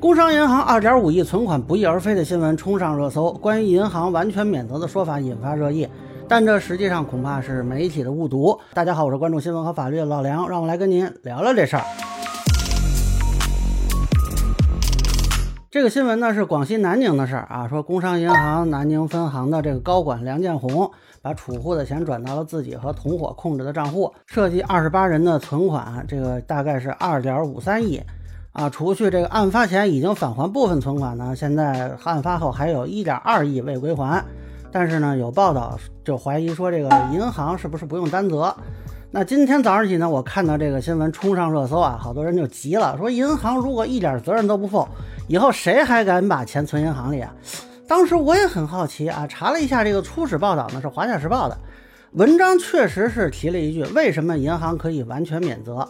工商银行二点五亿存款不翼而飞的新闻冲上热搜，关于银行完全免责的说法引发热议，但这实际上恐怕是媒体的误读。大家好，我是关注新闻和法律的老梁，让我来跟您聊聊这事儿。这个新闻呢是广西南宁的事儿啊，说工商银行南宁分行的这个高管梁建红把储户的钱转到了自己和同伙控制的账户，涉及二十八人的存款，这个大概是二点五三亿。啊，除去这个案发前已经返还部分存款呢，现在案发后还有一点二亿未归还。但是呢，有报道就怀疑说这个银行是不是不用担责？那今天早上起呢，我看到这个新闻冲上热搜啊，好多人就急了，说银行如果一点责任都不负，以后谁还敢把钱存银行里啊？当时我也很好奇啊，查了一下这个初始报道呢，是《华夏时报》的。文章确实是提了一句，为什么银行可以完全免责？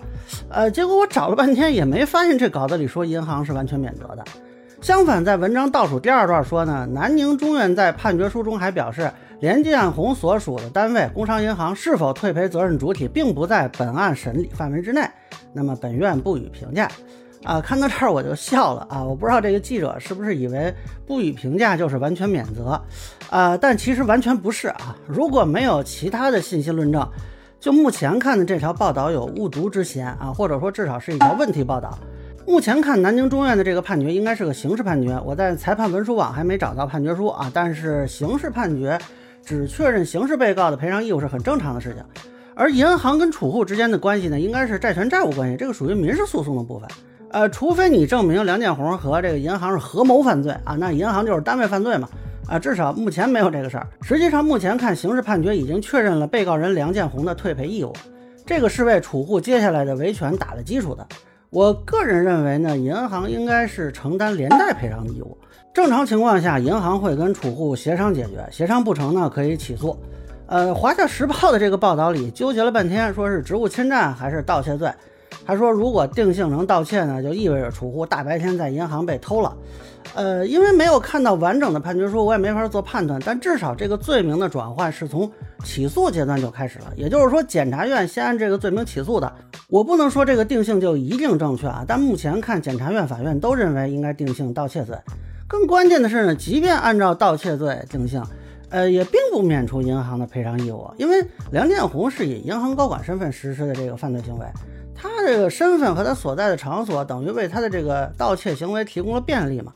呃，结果我找了半天也没发现这稿子里说银行是完全免责的。相反，在文章倒数第二段说呢，南宁中院在判决书中还表示，连建红所属的单位工商银行是否退赔责任主体，并不在本案审理范围之内。那么本院不予评价。啊，看到这儿我就笑了啊！我不知道这个记者是不是以为不予评价就是完全免责，啊，但其实完全不是啊！如果没有其他的信息论证，就目前看的这条报道有误读之嫌啊，或者说至少是一条问题报道。目前看南京中院的这个判决应该是个刑事判决，我在裁判文书网还没找到判决书啊，但是刑事判决只确认刑事被告的赔偿义务是很正常的事情，而银行跟储户之间的关系呢，应该是债权债务关系，这个属于民事诉讼的部分。呃，除非你证明梁建红和这个银行是合谋犯罪啊，那银行就是单位犯罪嘛。啊，至少目前没有这个事儿。实际上，目前看刑事判决已经确认了被告人梁建红的退赔义务，这个是为储户接下来的维权打了基础的。我个人认为呢，银行应该是承担连带赔偿的义务。正常情况下，银行会跟储户协商解决，协商不成呢，可以起诉。呃，华夏时报的这个报道里纠结了半天，说是职务侵占还是盗窃罪。他说，如果定性成盗窃呢，就意味着储户大白天在银行被偷了。呃，因为没有看到完整的判决书，我也没法做判断。但至少这个罪名的转换是从起诉阶段就开始了，也就是说，检察院先按这个罪名起诉的。我不能说这个定性就一定正确啊，但目前看，检察院、法院都认为应该定性盗窃罪。更关键的是呢，即便按照盗窃罪定性，呃，也并不免除银行的赔偿义务，因为梁建红是以银行高管身份实施的这个犯罪行为。这个身份和他所在的场所，等于为他的这个盗窃行为提供了便利嘛？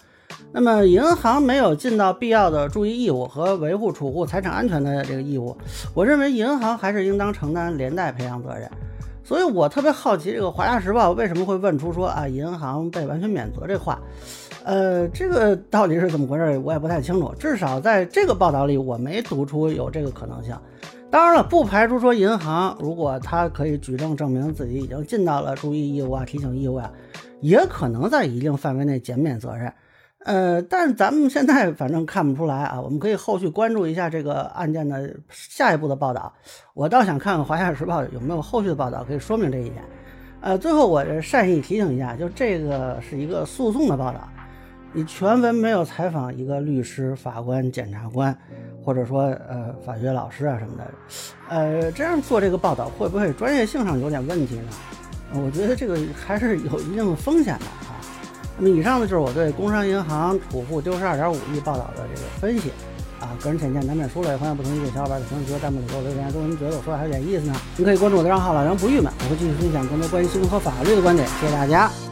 那么银行没有尽到必要的注意义务和维护储户财产安全的这个义务，我认为银行还是应当承担连带赔偿责任。所以我特别好奇，这个《华夏时报》为什么会问出说啊银行被完全免责这话？呃，这个到底是怎么回事？我也不太清楚。至少在这个报道里，我没读出有这个可能性。当然了，不排除说银行如果他可以举证证明自己已经尽到了注意义务啊、提醒义务啊，也可能在一定范围内减免责任。呃，但咱们现在反正看不出来啊，我们可以后续关注一下这个案件的下一步的报道。我倒想看看《华夏时报》有没有后续的报道可以说明这一点。呃，最后我善意提醒一下，就这个是一个诉讼的报道。你全文没有采访一个律师、法官、检察官，或者说呃法学老师啊什么的，呃，这样做这个报道会不会专业性上有点问题呢？我觉得这个还是有一定的风险的啊。那么以上呢就是我对工商银行储户丢失二点五亿报道的这个分析啊，个人浅见难免疏漏，欢迎不同意见小伙伴在评论区和、弹幕里给我留言。如果您觉得我说的还有点意思呢，您可以关注我的账号老杨不郁闷，我会继续分享更多关于新闻和法律的观点。谢谢大家。